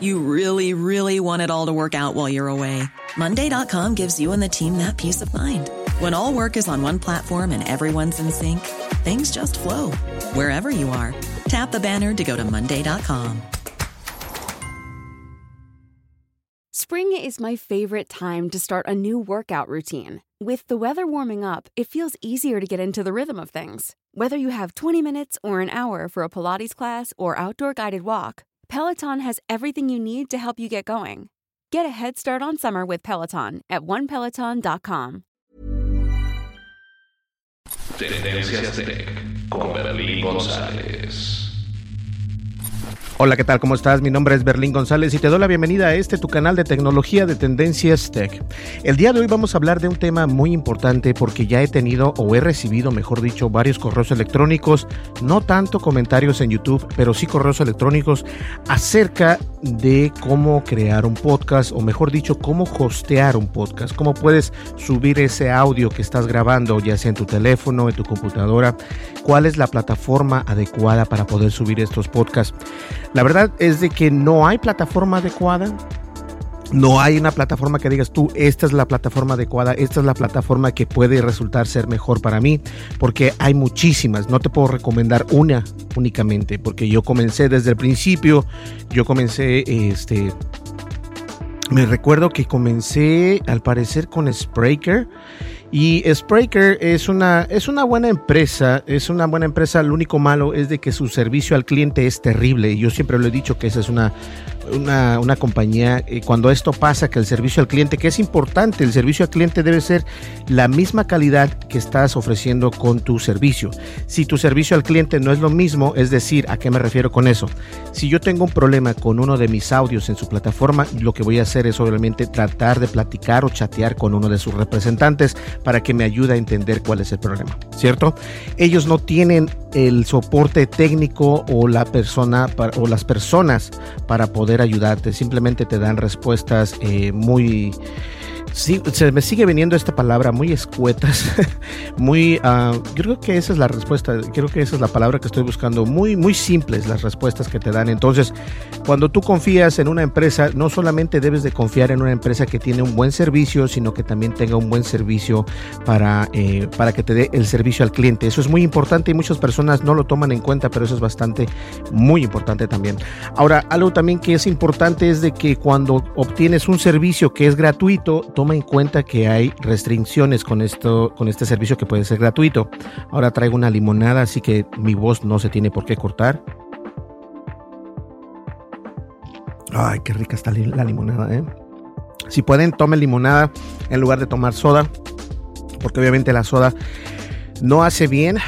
You really, really want it all to work out while you're away. Monday.com gives you and the team that peace of mind. When all work is on one platform and everyone's in sync, things just flow wherever you are. Tap the banner to go to Monday.com. Spring is my favorite time to start a new workout routine. With the weather warming up, it feels easier to get into the rhythm of things. Whether you have 20 minutes or an hour for a Pilates class or outdoor guided walk, Peloton has everything you need to help you get going. Get a head start on summer with Peloton at onepeloton.com. Tendencias Tech con Berlín González. Hola, ¿qué tal? ¿Cómo estás? Mi nombre es Berlín González y te doy la bienvenida a este tu canal de tecnología de Tendencias Tech. El día de hoy vamos a hablar de un tema muy importante porque ya he tenido o he recibido, mejor dicho, varios correos electrónicos, no tanto comentarios en YouTube, pero sí correos electrónicos acerca de cómo crear un podcast o mejor dicho, cómo hostear un podcast, cómo puedes subir ese audio que estás grabando, ya sea en tu teléfono, en tu computadora, cuál es la plataforma adecuada para poder subir estos podcasts. La verdad es de que no hay plataforma adecuada. No hay una plataforma que digas tú, esta es la plataforma adecuada, esta es la plataforma que puede resultar ser mejor para mí, porque hay muchísimas, no te puedo recomendar una únicamente, porque yo comencé desde el principio, yo comencé, este, me recuerdo que comencé al parecer con Spreaker, y Spreaker es una, es una buena empresa, es una buena empresa, lo único malo es de que su servicio al cliente es terrible. Yo siempre lo he dicho que esa es una, una, una compañía, eh, cuando esto pasa, que el servicio al cliente, que es importante, el servicio al cliente debe ser la misma calidad que estás ofreciendo con tu servicio. Si tu servicio al cliente no es lo mismo, es decir, ¿a qué me refiero con eso? Si yo tengo un problema con uno de mis audios en su plataforma, lo que voy a hacer es obviamente tratar de platicar o chatear con uno de sus representantes para que me ayude a entender cuál es el problema, ¿cierto? Ellos no tienen el soporte técnico o la persona o las personas para poder ayudarte, simplemente te dan respuestas eh, muy sí, se me sigue viniendo esta palabra muy escuetas, muy, yo creo que esa es la respuesta, creo que esa es la palabra que estoy buscando, muy, muy simples las respuestas que te dan. Entonces, cuando tú confías en una empresa, no solamente debes de confiar en una empresa que tiene un buen servicio, sino que también tenga un buen servicio para, eh, para que te dé el servicio al cliente. Eso es muy importante y muchas personas no lo toman en cuenta, pero eso es bastante, muy importante también. Ahora, algo también que es importante es de que cuando obtienes un servicio que es gratuito, toma en cuenta que hay restricciones con esto, con este servicio que puede ser gratuito. Ahora traigo una limonada, así que mi voz no se tiene por qué cortar. Ay, qué rica está la limonada, ¿eh? Si pueden, tomen limonada en lugar de tomar soda, porque obviamente la soda no hace bien.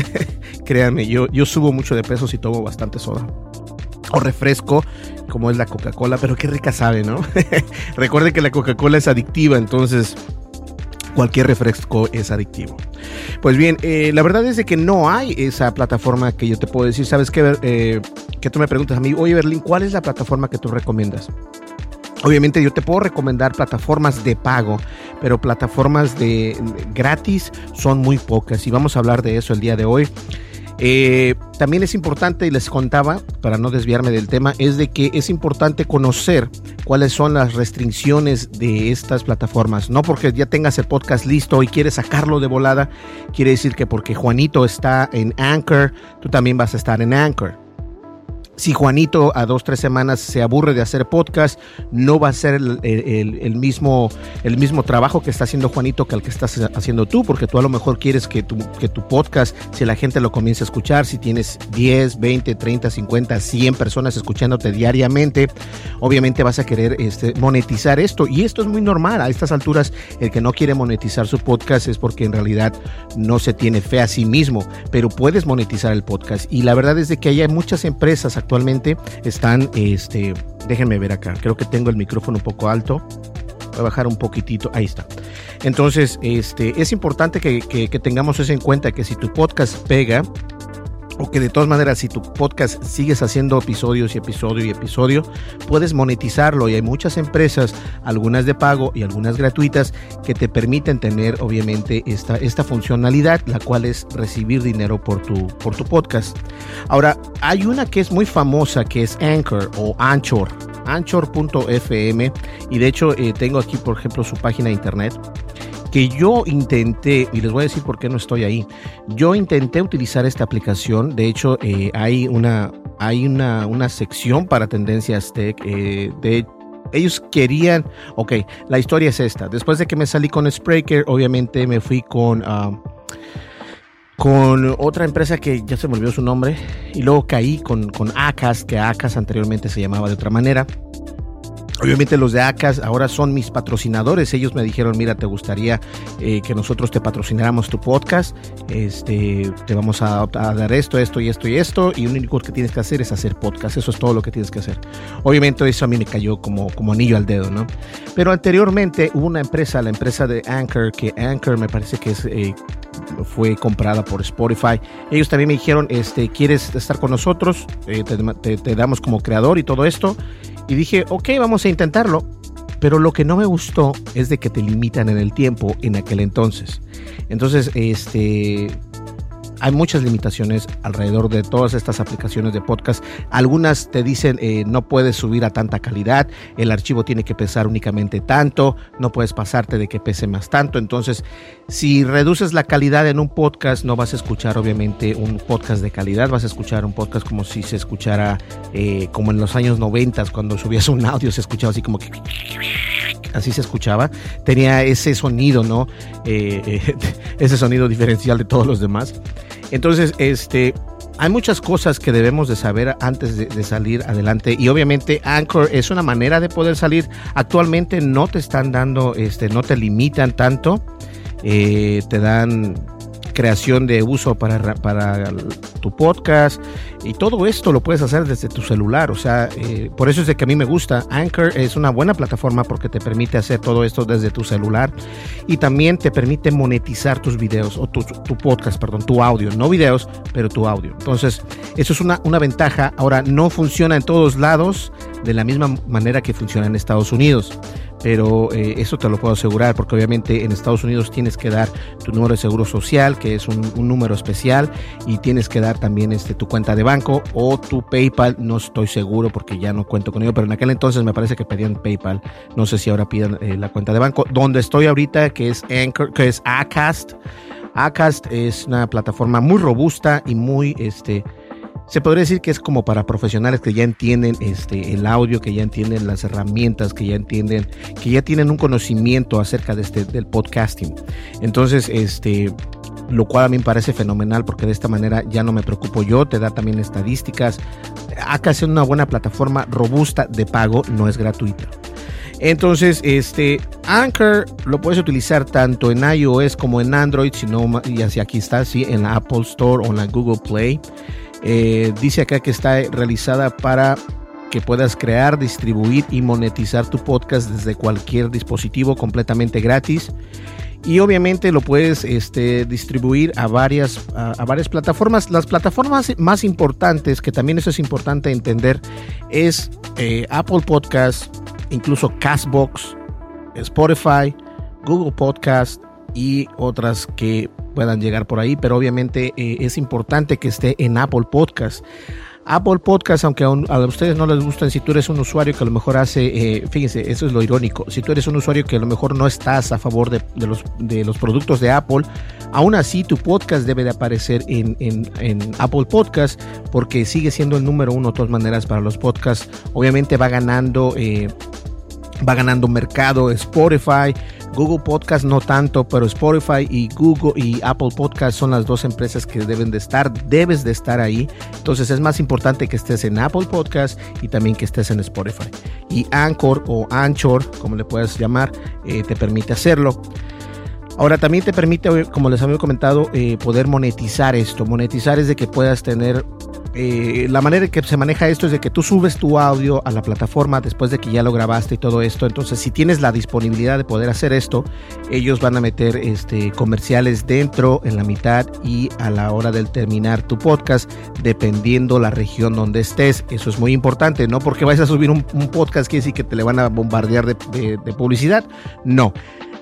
Créanme, yo, yo subo mucho de peso si tomo bastante soda o refresco como es la Coca-Cola, pero qué rica sabe, ¿no? Recuerden que la Coca-Cola es adictiva, entonces cualquier refresco es adictivo. Pues bien, eh, la verdad es de que no hay esa plataforma que yo te puedo decir, ¿sabes qué? Eh, que tú me preguntas a mí, oye Berlín, ¿cuál es la plataforma que tú recomiendas? Obviamente yo te puedo recomendar plataformas de pago, pero plataformas de gratis son muy pocas y vamos a hablar de eso el día de hoy. Eh, también es importante, y les contaba, para no desviarme del tema, es de que es importante conocer cuáles son las restricciones de estas plataformas. No porque ya tengas el podcast listo y quieres sacarlo de volada, quiere decir que porque Juanito está en Anchor, tú también vas a estar en Anchor si Juanito a dos, tres semanas se aburre de hacer podcast, no va a ser el, mismo, el mismo trabajo que está haciendo Juanito que el que estás haciendo tú, porque tú a lo mejor quieres que tu, podcast, si la gente lo comience a escuchar, si tienes 10, 20, 30, 50, 100 personas escuchándote diariamente, obviamente vas a querer este, monetizar esto. Y esto es muy normal. A estas alturas, el que no quiere monetizar su podcast es porque en realidad no se tiene fe a sí mismo, pero puedes monetizar el podcast. Y la verdad es de que hay muchas empresas actualmente están, este, déjenme ver acá, creo que tengo el micrófono un poco alto. Voy a bajar un poquitito, ahí está. Entonces, este, es importante que, que, que tengamos eso en cuenta, que si tu podcast pega, o que de todas maneras si tu podcast sigues haciendo episodios y episodio y episodio, puedes monetizarlo. Y hay muchas empresas, algunas de pago y algunas gratuitas, que te permiten tener obviamente esta, esta funcionalidad, la cual es recibir dinero por tu, por tu podcast. Ahora, hay una que es muy famosa que es Anchor o Anchor, anchor.fm y de hecho eh, tengo aquí por ejemplo su página de internet que yo intenté, y les voy a decir por qué no estoy ahí, yo intenté utilizar esta aplicación, de hecho eh, hay, una, hay una, una sección para tendencias tech, eh, de ellos querían, ok, la historia es esta, después de que me salí con Spreaker, obviamente me fui con... Uh, con otra empresa que ya se me olvidó su nombre y luego caí con, con ACAS, que ACAS anteriormente se llamaba de otra manera. Obviamente los de ACAS ahora son mis patrocinadores. Ellos me dijeron, mira, te gustaría eh, que nosotros te patrocináramos tu podcast. Este, te vamos a, dar esto, esto y esto y esto. Y lo único que tienes que hacer es hacer podcast. Eso es todo lo que tienes que hacer. Obviamente eso a mí me cayó como, como anillo al dedo, ¿no? Pero anteriormente hubo una empresa, la empresa de Anchor, que Anchor me parece que. Eh, fue comprada por Spotify. Ellos también me dijeron, este, ¿quieres estar con nosotros? Eh, te damos como creador y todo esto. Y dije, ok, vamos intentarlo. Pero lo que no me gustó es de que te limitan en el tiempo en aquel entonces. Entonces, este, hay muchas limitaciones alrededor de todas estas aplicaciones de podcast. Algunas te dicen eh, no puedes subir a tanta calidad, el archivo tiene que pesar únicamente tanto, no puedes pasarte de que pese más tanto. Entonces, si reduces la calidad en un podcast, no vas a escuchar obviamente un podcast de calidad, vas a escuchar un podcast como si se escuchara eh, como en los años 90, cuando subías un audio, se escuchaba así como que así se escuchaba, tenía ese sonido, ¿no? Eh, eh, ese sonido diferencial de todos los demás. Entonces, este, hay muchas cosas que debemos de saber antes de, salir adelante y obviamente Anchor es una manera de poder salir. Actualmente no te están dando, este, no te limitan tanto, eh, te dan creación de uso para, para tu podcast y todo esto lo puedes hacer desde tu celular. O sea, eh, por eso es de que a mí me gusta. Anchor es una buena plataforma porque te permite hacer todo esto desde tu celular y también te permite monetizar tus videos o tu, tu podcast, perdón, tu audio. No videos, pero tu audio. Entonces, eso es una, una ventaja. Ahora, no funciona en todos lados de la misma manera que funciona en Estados Unidos. Pero eh, eso te lo puedo asegurar porque obviamente en Estados Unidos tienes que dar tu número de seguro social, que es un, número especial, y tienes que dar también este, tu cuenta de banco o tu PayPal, no estoy seguro porque ya no cuento con ello, pero en aquel entonces me parece que pedían PayPal, no sé si ahora pidan eh, la cuenta de banco, donde estoy ahorita, que es Anchor, que es Acast. Acast es una plataforma muy robusta y muy este se podría decir que es como para profesionales que ya entienden este, el audio, que ya entienden las herramientas, que ya entienden, que ya tienen un conocimiento acerca de este, del podcasting. Entonces, este, lo cual a mí me parece fenomenal porque de esta manera ya no me preocupo yo, te da también estadísticas. Acá es una buena plataforma robusta de pago, no es gratuita. Entonces, este Anchor lo puedes utilizar tanto en iOS como en Android, sino y así aquí está, sí, en la Apple Store o en la Google Play. Eh, dice acá que está realizada para que puedas crear, distribuir y monetizar tu podcast desde cualquier dispositivo completamente gratis. Y obviamente lo puedes este, distribuir a varias, a, varias plataformas. Las plataformas más importantes, que también eso es importante entender, es eh, Apple Podcast, incluso Castbox, Spotify, Google Podcast y otras que puedan llegar por ahí, pero obviamente eh, es importante que esté en Apple Podcast. Apple Podcast, aunque a, a, ustedes no les gustan, si tú eres un usuario que a lo mejor hace, eh, fíjense, eso es lo irónico, si tú eres un usuario que a lo mejor no estás a favor de, los, de los, productos de Apple, aún así tu podcast debe de aparecer en, Apple Podcast porque sigue siendo el número uno de todas maneras para los podcasts. Obviamente va ganando, eh, va ganando mercado Spotify, Google Podcast no tanto, pero Spotify y Google y Apple Podcast son las dos empresas que deben de estar, debes de estar ahí. Entonces es más importante que estés en Apple Podcast y también que estés en Spotify. Y Anchor o Anchor, como le puedes llamar, eh, te permite hacerlo. Ahora también te permite, como les había comentado, eh, poder monetizar esto. Monetizar es de que puedas tener eh, la manera en que se maneja esto es de que tú subes tu audio a la plataforma después de que ya lo grabaste y todo esto. Entonces, si tienes la disponibilidad de poder hacer esto, ellos van a meter este, comerciales dentro, en la mitad y a la hora de terminar tu podcast, dependiendo la región donde estés. Eso es muy importante, no porque vayas a subir un, podcast quiere decir que te le van a bombardear de publicidad. No.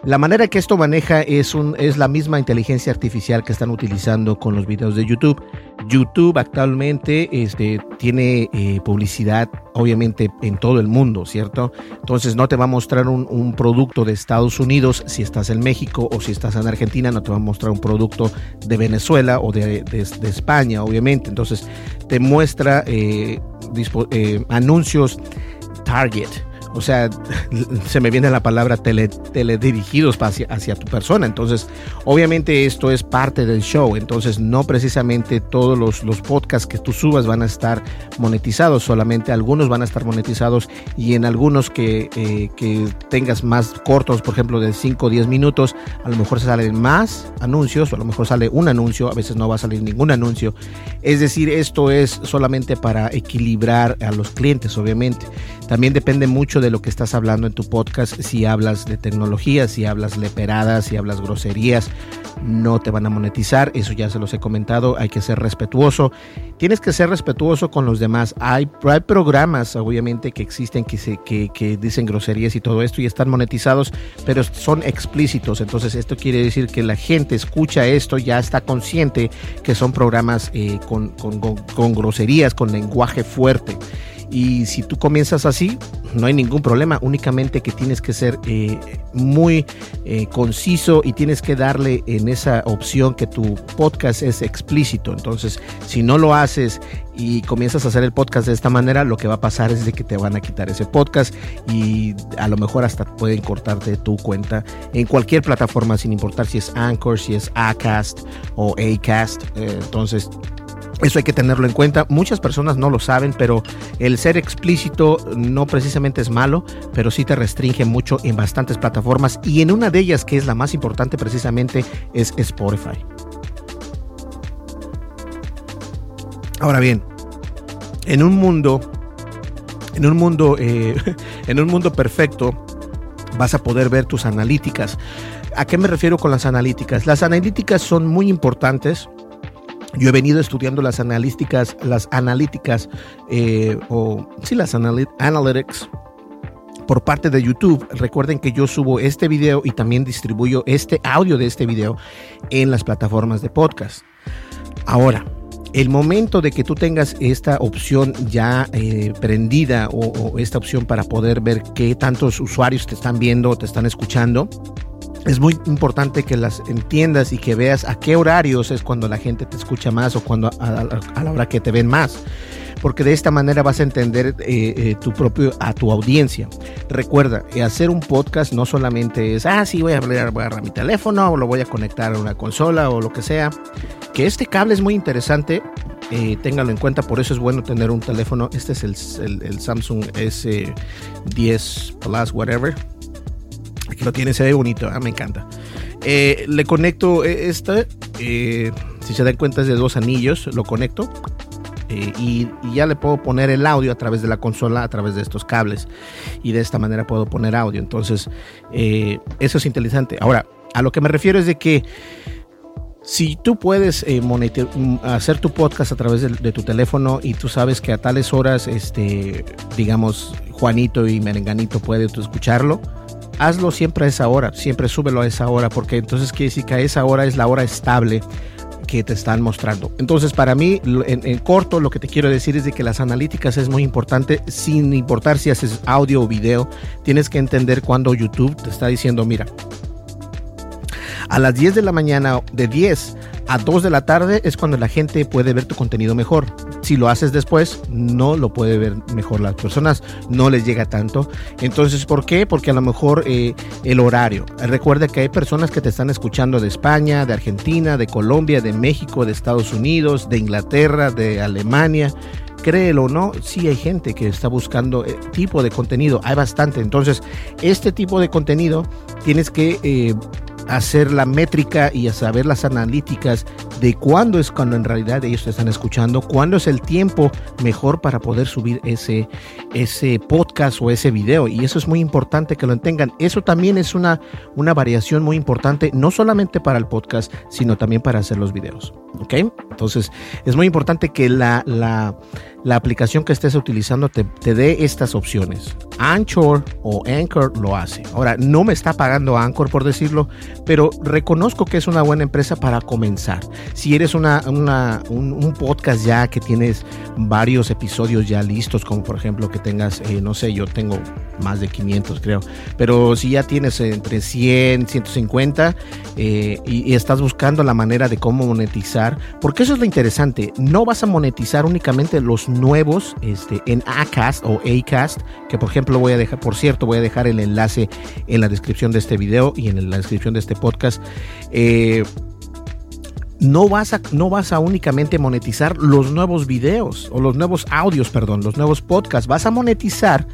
La manera que esto maneja es, un, es la misma inteligencia artificial que están utilizando con los videos de YouTube. YouTube actualmente este, tiene eh, publicidad obviamente en todo el mundo, ¿cierto? Entonces no te va a mostrar un, producto de Estados Unidos si estás en México o si estás en Argentina, no te va a mostrar un producto de Venezuela o de, España, obviamente. Entonces te muestra eh, eh, anuncios target o sea, se me viene la palabra tele, teledirigidos hacia, hacia tu persona. Entonces, obviamente esto es parte del show. Entonces, no precisamente todos los, los podcasts que tú subas van a estar monetizados, solamente algunos van a estar monetizados y en algunos que, eh, que tengas más cortos, por ejemplo, de 5 o 10 minutos, a lo mejor salen más anuncios o a lo mejor sale un anuncio, a veces no va a salir ningún anuncio. Es decir, esto es solamente para equilibrar a los clientes, obviamente. También depende mucho de lo que estás hablando en tu podcast. Si hablas de tecnología, si hablas leperadas, si hablas groserías, no te van a monetizar. Eso ya se los he comentado. Hay que ser respetuoso. Tienes que ser respetuoso con los demás. Hay, hay programas, obviamente, que existen que, se, que, que dicen groserías y todo esto y están monetizados, pero son explícitos. Entonces, esto quiere decir que la gente escucha esto, ya está consciente que son programas eh, con, con, con groserías, con lenguaje fuerte. Y si tú comienzas así, no hay ningún problema, únicamente que tienes que ser eh, muy eh, conciso y tienes que darle en esa opción que tu podcast es explícito. Entonces, si no lo haces y comienzas a hacer el podcast de esta manera, lo que va a pasar es de que te van a quitar ese podcast y a lo mejor hasta pueden cortarte tu cuenta en cualquier plataforma, sin importar si es Anchor, si es Acast o Acast. Eh, entonces, eso hay que tenerlo en cuenta. Muchas personas no lo saben, pero el ser explícito no precisamente es malo, pero sí te restringe mucho en bastantes plataformas y en una de ellas, que es la más importante precisamente, es Spotify. Ahora bien, en un mundo, en un mundo, eh, en un mundo perfecto, vas a poder ver tus analíticas. ¿A qué me refiero con las analíticas? Las analíticas son muy importantes yo he venido estudiando las analíticas, las analíticas, eh, o sí, las analytics por parte de YouTube. Recuerden que yo subo este video y también distribuyo este audio de este video en las plataformas de podcast. Ahora, el momento de que tú tengas esta opción ya eh, prendida o, o, esta opción para poder ver qué tantos usuarios te están viendo o te están escuchando, es muy importante que las entiendas y que veas a qué horarios es cuando la gente te escucha más o cuando a, la hora que te ven más porque de esta manera vas a entender eh, eh, tu propio a tu audiencia. Recuerda, eh, hacer un podcast no solamente es, ah, sí, voy a, hablar, voy a agarrar mi teléfono o lo voy a conectar a una consola o lo que sea. Que este cable es muy interesante, téngalo en cuenta, por eso es bueno tener un teléfono. Este es el, el Samsung S10 Plus, whatever Aquí lo tiene, se ve bonito, ah, me encanta. Eh, le conecto eh, esta, eh, si se dan cuenta es de dos anillos, lo conecto y, ya le puedo poner el audio a través de la consola, a través de estos cables y de esta manera puedo poner audio. Entonces, eso es interesante. Ahora, a lo que me refiero es de que si tú puedes hacer tu podcast a través de, tu teléfono y tú sabes que a tales horas, este, digamos, Juanito y Merenganito pueden escucharlo, hazlo siempre a esa hora, siempre súbelo a esa hora, porque entonces quiere decir que a esa hora es la hora estable que te están mostrando. Entonces, para mí, en, corto, lo que te quiero decir es de que las analíticas es muy importante, sin importar si haces audio o video, tienes que entender cuando YouTube te está diciendo, mira, a las 10 de la mañana, de 10 a 2 de la tarde es cuando la gente puede ver tu contenido mejor. Si lo haces después, no lo puede ver mejor las personas, no les llega tanto. Entonces, ¿por qué? Porque a lo mejor eh, el horario. Recuerda que hay personas que te están escuchando de España, de Argentina, de Colombia, de México, de Estados Unidos, de Inglaterra, de Alemania créelo o no, sí hay gente que está buscando eh, tipo de contenido, hay bastante. Entonces, este tipo de contenido tienes que eh, hacer la métrica y a saber las analíticas de cuándo es cuando en realidad ellos te están escuchando, cuándo es el tiempo mejor para poder subir ese, ese podcast o ese video. Y eso es muy importante que lo tengan. Eso también es una, una variación muy importante, no solamente para el podcast, sino también para hacer los videos. ¿Ok? Entonces, es muy importante que la, la, la aplicación que estés utilizando te, te, dé estas opciones. Anchor o Anchor lo hace. Ahora, no me está pagando Anchor por decirlo, pero reconozco que es una buena empresa para comenzar. Si eres una, un, un, podcast ya que tienes varios episodios ya listos, como por ejemplo que tengas, eh, no sé, yo tengo más de 500 creo, pero si ya tienes entre 100, 150 eh, y, y estás buscando la manera de cómo monetizar, porque eso es lo interesante, no vas a monetizar únicamente los nuevos este, en Acast o Acast, que por ejemplo voy a dejar, por cierto, voy a dejar el enlace en la descripción de este video y en la descripción de este podcast. Eh, no vas, a, no vas a únicamente monetizar los nuevos videos o los nuevos audios, perdón, los nuevos podcasts. Vas a monetizar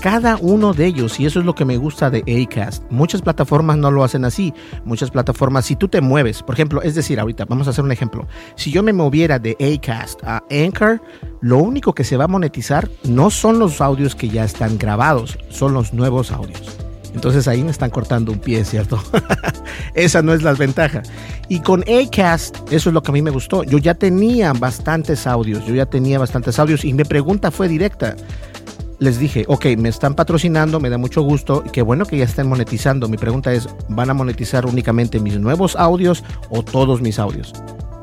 cada uno de ellos y eso es lo que me gusta de Acast. Muchas plataformas no lo hacen así. Muchas plataformas, si tú te mueves, por ejemplo, es decir, ahorita vamos a hacer un ejemplo. Si yo me moviera de Acast a Anchor, lo único que se va a monetizar no son los audios que ya están grabados, son los nuevos audios. Entonces ahí me están cortando un pie, ¿cierto? Esa no es la ventaja. Y con Acast, eso es lo que a mí me gustó. Yo ya tenía bastantes audios, yo ya tenía bastantes audios y mi pregunta fue directa les dije, ok, me están patrocinando, me da mucho gusto, qué bueno que ya estén monetizando. Mi pregunta es, ¿van a monetizar únicamente mis nuevos audios o todos mis audios?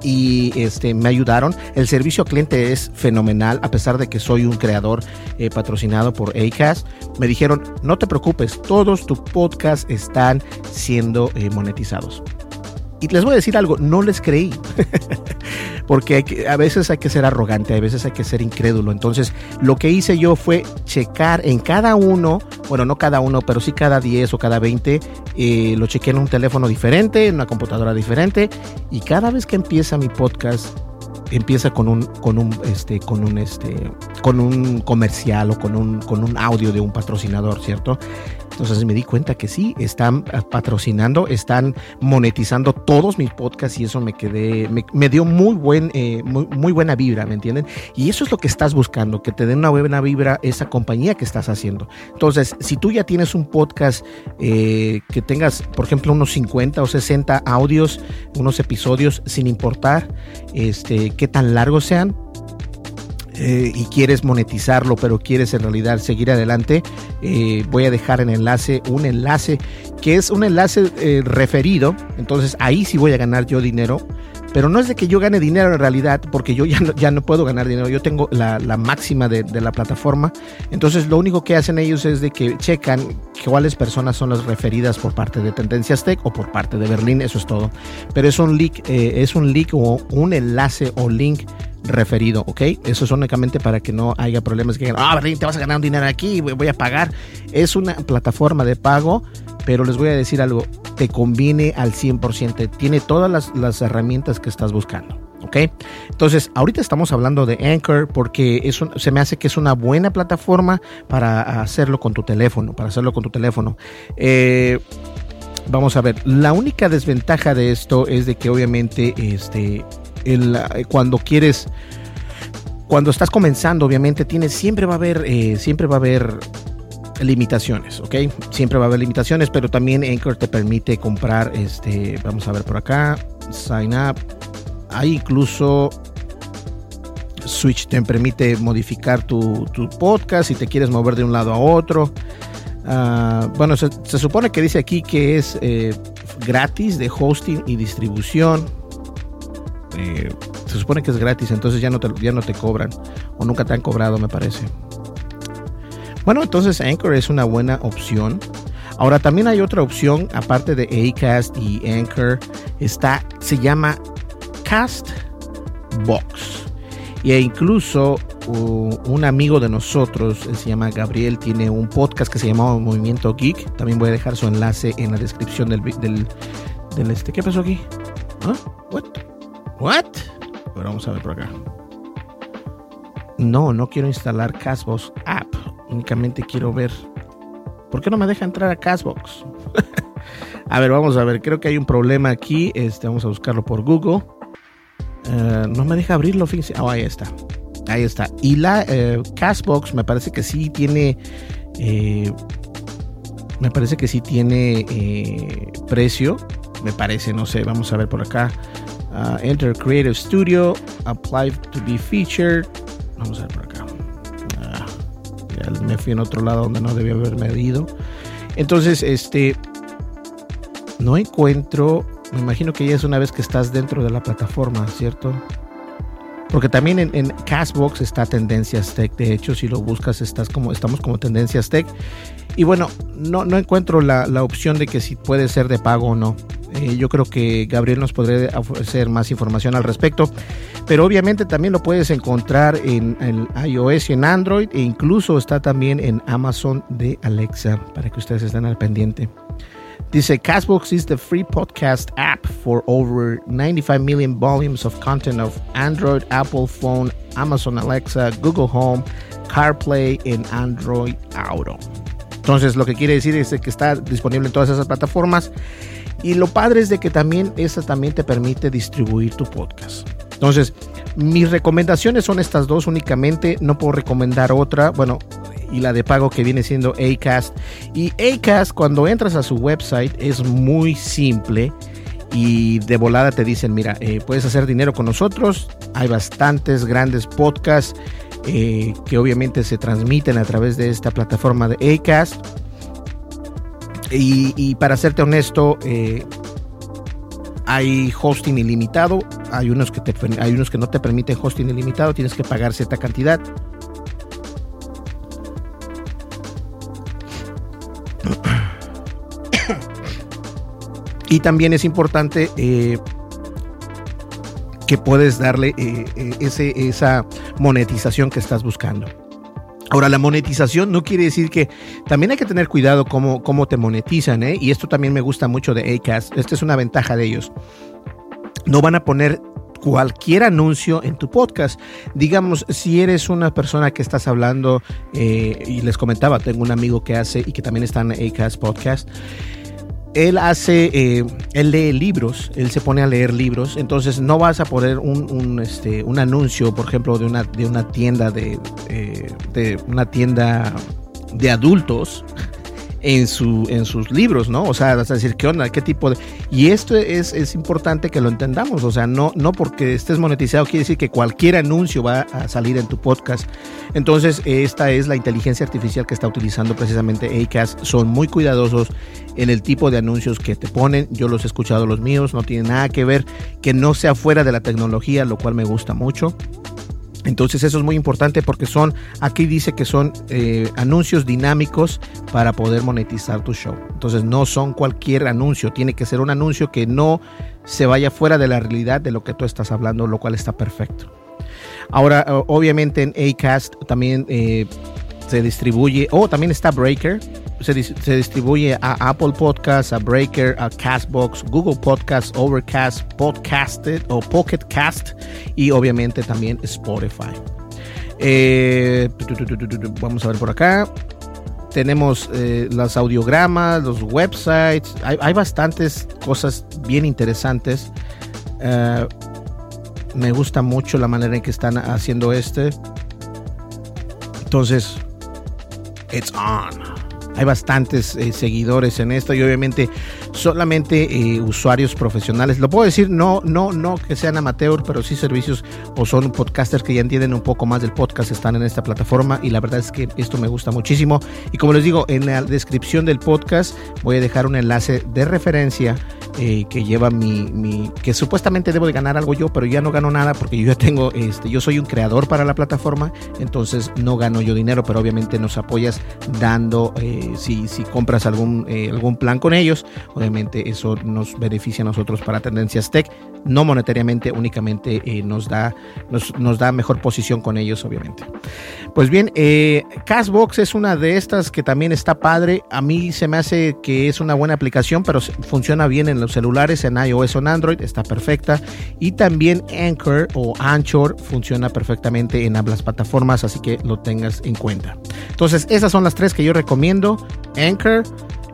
Y este, me ayudaron. El servicio al cliente es fenomenal, a pesar de que soy un creador eh, patrocinado por Acast. Me dijeron, no te preocupes, todos tus podcasts están siendo eh, monetizados. Y les voy a decir algo, no les creí. Porque a veces hay que ser arrogante, a veces hay que ser incrédulo. Entonces, lo que hice yo fue checar en cada uno, bueno, no cada uno, pero sí cada 10 o cada 20, eh, lo chequé en un teléfono diferente, en una computadora diferente. Y cada vez que empieza mi podcast, empieza con un con un este con un este con un comercial o con un con un audio de un patrocinador, ¿cierto? Entonces me di cuenta que sí, están patrocinando, están monetizando todos mis podcasts y eso me quedé, me, dio muy, buen, eh, muy, muy, buena vibra, ¿me entienden? Y eso es lo que estás buscando, que te den una buena vibra esa compañía que estás haciendo. Entonces, si tú ya tienes un podcast eh, que tengas, por ejemplo, unos 50 o 60 audios, unos episodios, sin importar este, qué tan largos sean, eh, y quieres monetizarlo, pero quieres en realidad seguir adelante, eh, voy a dejar en enlace un enlace que es un enlace eh, referido. Entonces ahí sí voy a ganar yo dinero. Pero no es de que yo gane dinero en realidad, porque yo ya no, ya no puedo ganar dinero. Yo tengo la, la máxima de, de, la plataforma. Entonces lo único que hacen ellos es de que checan cuáles personas son las referidas por parte de Tendencias Tech o por parte de Berlín. Eso es todo. Pero es un link, es un link o un enlace o link referido, ¿ok? Eso es únicamente para que no haya problemas que ah, Berlín, te vas a ganar un dinero aquí, voy a pagar. Es una plataforma de pago, pero les voy a decir algo, te conviene al 100%, tiene todas las, herramientas que estás buscando. ¿ok? Entonces, ahorita estamos hablando de Anchor porque es se me hace que es una buena plataforma para hacerlo con tu teléfono, para hacerlo con tu teléfono. Eh, vamos a ver, la única desventaja de esto es de que obviamente este, el, cuando quieres cuando estás comenzando obviamente tienes siempre va a haber eh, siempre va a haber limitaciones ok siempre va a haber limitaciones pero también Anchor te permite comprar este vamos a ver por acá sign up. Hay incluso Switch te permite modificar tu, podcast si te quieres mover de un lado a otro. Uh, bueno se, se, supone que dice aquí que es eh, gratis de hosting y distribución eh, se supone que es gratis, entonces ya no, te, ya no te cobran o nunca te han cobrado, me parece. Bueno, entonces Anchor es una buena opción. Ahora también hay otra opción, aparte de Acast y Anchor, está, se llama Castbox. E incluso uh, un amigo de nosotros, se llama Gabriel, tiene un podcast que se llama Movimiento Geek. También voy a dejar su enlace en la descripción del, del, del este. ¿Qué pasó aquí? ¿Ah? What? Pero vamos a ver por acá. No, no quiero instalar Castbox app. Únicamente quiero ver. ¿Por qué no me deja entrar a Castbox? a ver, vamos a ver. Creo que hay un problema aquí. Este, vamos a buscarlo por Google. Eh, no me deja abrirlo, fíjense. Oh, ahí está. Ahí está. Y la eh, me parece que sí tiene. Eh, me parece que sí tiene precio. Me parece, no sé. Vamos a ver por acá. Uh, enter Creative Studio. Apply to be featured. Vamos a ver por acá. Ah, me fui en otro lado donde no debía haberme ido. Entonces, este. No encuentro me imagino que ya es una vez que estás dentro de la plataforma, ¿cierto? Porque también en, Castbox está Tendencias Tech. De hecho, si lo buscas, estás como, estamos como Tendencias Tech. Y bueno, no, no encuentro la, opción de que si puede ser de pago o no. Eh, yo creo que Gabriel nos podría ofrecer más información al respecto. Pero obviamente también lo puedes encontrar en, en, iOS y en Android. E incluso está también en Amazon de Alexa para que ustedes estén al pendiente. Dice Castbox is the free podcast app for over 95 million volumes of content of Android, Apple phone, Amazon Alexa, Google Home, CarPlay and Android Auto. Entonces, lo que quiere decir es que está disponible en todas esas plataformas. Y lo padre es de que también esa también te permite distribuir tu podcast. Entonces, mis recomendaciones son estas dos únicamente. No puedo recomendar otra. Bueno, y la de pago que viene siendo Acast. Y Acast cuando entras a su website es muy simple y de volada te dicen, mira, eh, puedes hacer dinero con nosotros. Hay bastantes grandes podcasts eh, que obviamente se transmiten a través de esta plataforma de Acast. Y, para serte honesto, eh, hay hosting ilimitado, hay unos, que te, hay unos que no te permiten hosting ilimitado, tienes que pagar cierta cantidad. Y también es importante eh, que puedes darle eh, ese, esa monetización que estás buscando. Ahora, la monetización no quiere decir que también hay que tener cuidado cómo, cómo te monetizan, y esto también me gusta mucho de Acast. Esta es una ventaja de ellos. No van a poner cualquier anuncio en tu podcast. Digamos, si eres una persona que estás hablando, y les comentaba, tengo un amigo que hace y que también está en Acast Podcast él hace, eh, él lee libros, él se pone a leer libros, entonces no vas a poner un, este, un anuncio, por ejemplo, de una, de una tienda de, eh, de una tienda de adultos en, su, en sus libros, ¿no? O sea, vas a decir, ¿qué onda? ¿Qué tipo de...? Y esto es, es importante que lo entendamos, o sea, no, no porque estés monetizado quiere decir que cualquier anuncio va a salir en tu podcast. Entonces, esta es la inteligencia artificial que está utilizando precisamente Acast. Son muy cuidadosos en el tipo de anuncios que te ponen. Yo los he escuchado los míos, no tiene nada que ver que no sea fuera de la tecnología, lo cual me gusta mucho. Entonces eso es muy importante porque son, aquí dice que son eh, anuncios dinámicos para poder monetizar tu show. Entonces no son cualquier anuncio, tiene que ser un anuncio que no se vaya fuera de la realidad de lo que tú estás hablando, lo cual está perfecto. Ahora, obviamente en Acast también eh, se distribuye, oh, también está Breaker, se, distribuye a Apple Podcasts, a Breaker, a Castbox, Google Podcasts, Overcast, Podcasted o Pocket Cast y obviamente también Spotify. Eh, vamos a ver por acá. Tenemos eh, las audiogramas, los websites. Hay, bastantes cosas bien interesantes. Eh, me gusta mucho la manera en que están haciendo este. Entonces, it's on. Hay bastantes eh, seguidores en esto y obviamente solamente eh, usuarios profesionales. Lo puedo decir, no, no, no que sean amateur, pero sí servicios o son podcasters que ya entienden un poco más del podcast, están en esta plataforma y la verdad es que esto me gusta muchísimo. Y como les digo, en la descripción del podcast voy a dejar un enlace de referencia eh, que lleva mi, que supuestamente debo de ganar algo yo, pero ya no gano nada porque yo ya tengo, este, yo soy un creador para la plataforma, entonces no gano yo dinero, pero obviamente nos apoyas dando, eh, si, compras algún, eh, algún plan con ellos, obviamente eso nos beneficia a nosotros para Tendencias Tech, no monetariamente, únicamente nos, da, nos, nos, da mejor posición con ellos, obviamente. Pues bien, Cashbox es una de estas que también está padre, a mí se me hace que es una buena aplicación, pero funciona bien en celulares, en iOS o en Android, está perfecta. Y también Anchor o Anchor funciona perfectamente en ambas plataformas, así que lo tengas en cuenta. Entonces, esas son las tres que yo recomiendo: Anchor,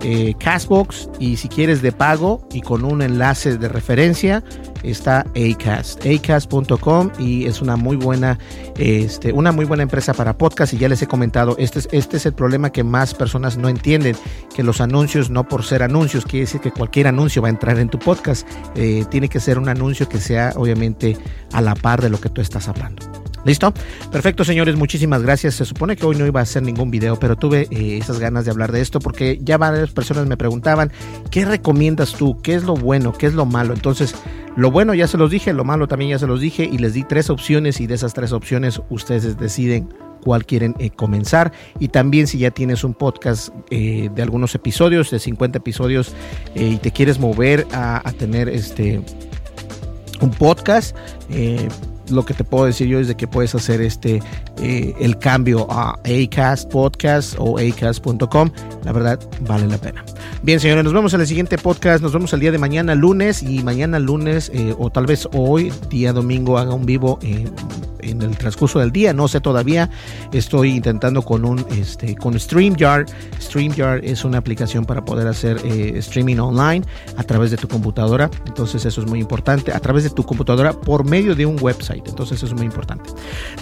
eh, Castbox y si quieres de pago y con un enlace de referencia está Acast, acast.com y es una muy buena este, una muy buena empresa para podcast y ya les he comentado, este es, este es el problema que más personas no entienden, que los anuncios no por ser anuncios, quiere decir que cualquier anuncio va a entrar en tu podcast, eh, tiene que ser un anuncio que sea obviamente a la par de lo que tú estás hablando. ¿Listo? Perfecto, señores, muchísimas gracias. Se supone que hoy no iba a hacer ningún video, pero tuve eh, esas ganas de hablar de esto porque ya varias personas me preguntaban, ¿qué recomiendas tú? ¿Qué es lo bueno? ¿Qué es lo malo? Entonces, lo bueno ya se los dije, lo malo también ya se los dije y les di tres opciones y de esas tres opciones ustedes deciden cuál quieren eh, comenzar y también si ya tienes un podcast eh, de algunos episodios, de 50 episodios y te quieres mover a, a tener este un podcast, lo que te puedo decir yo es de que puedes hacer este eh, el cambio a Acast Podcast o acast.com. La verdad, vale la pena. Bien, señores, nos vemos en el siguiente podcast. Nos vemos el día de mañana, lunes, y mañana lunes, eh, o tal vez hoy, día domingo, haga un vivo en, el transcurso del día. No sé todavía. Estoy intentando con un este con StreamYard. StreamYard es una aplicación para poder hacer eh, streaming online a través de tu computadora. Entonces, eso es muy importante. A través de tu computadora por medio de un website. Entonces, eso es muy importante.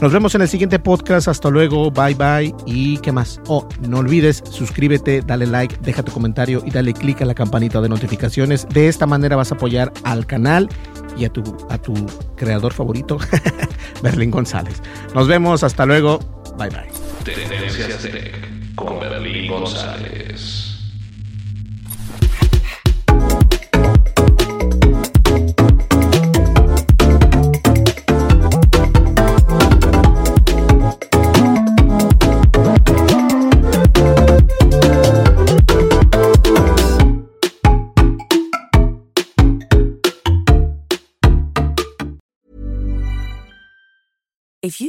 Nos vemos en el siguiente podcast. Hasta luego. Bye bye. ¿Y qué más? Oh, no olvides, suscríbete, dale like, deja tu comentario y dale click a la campanita de notificaciones. De esta manera vas a apoyar al canal y a tu, a tu creador favorito, Berlín González. Nos vemos. Hasta luego. Bye bye. Tech con Berlín González. you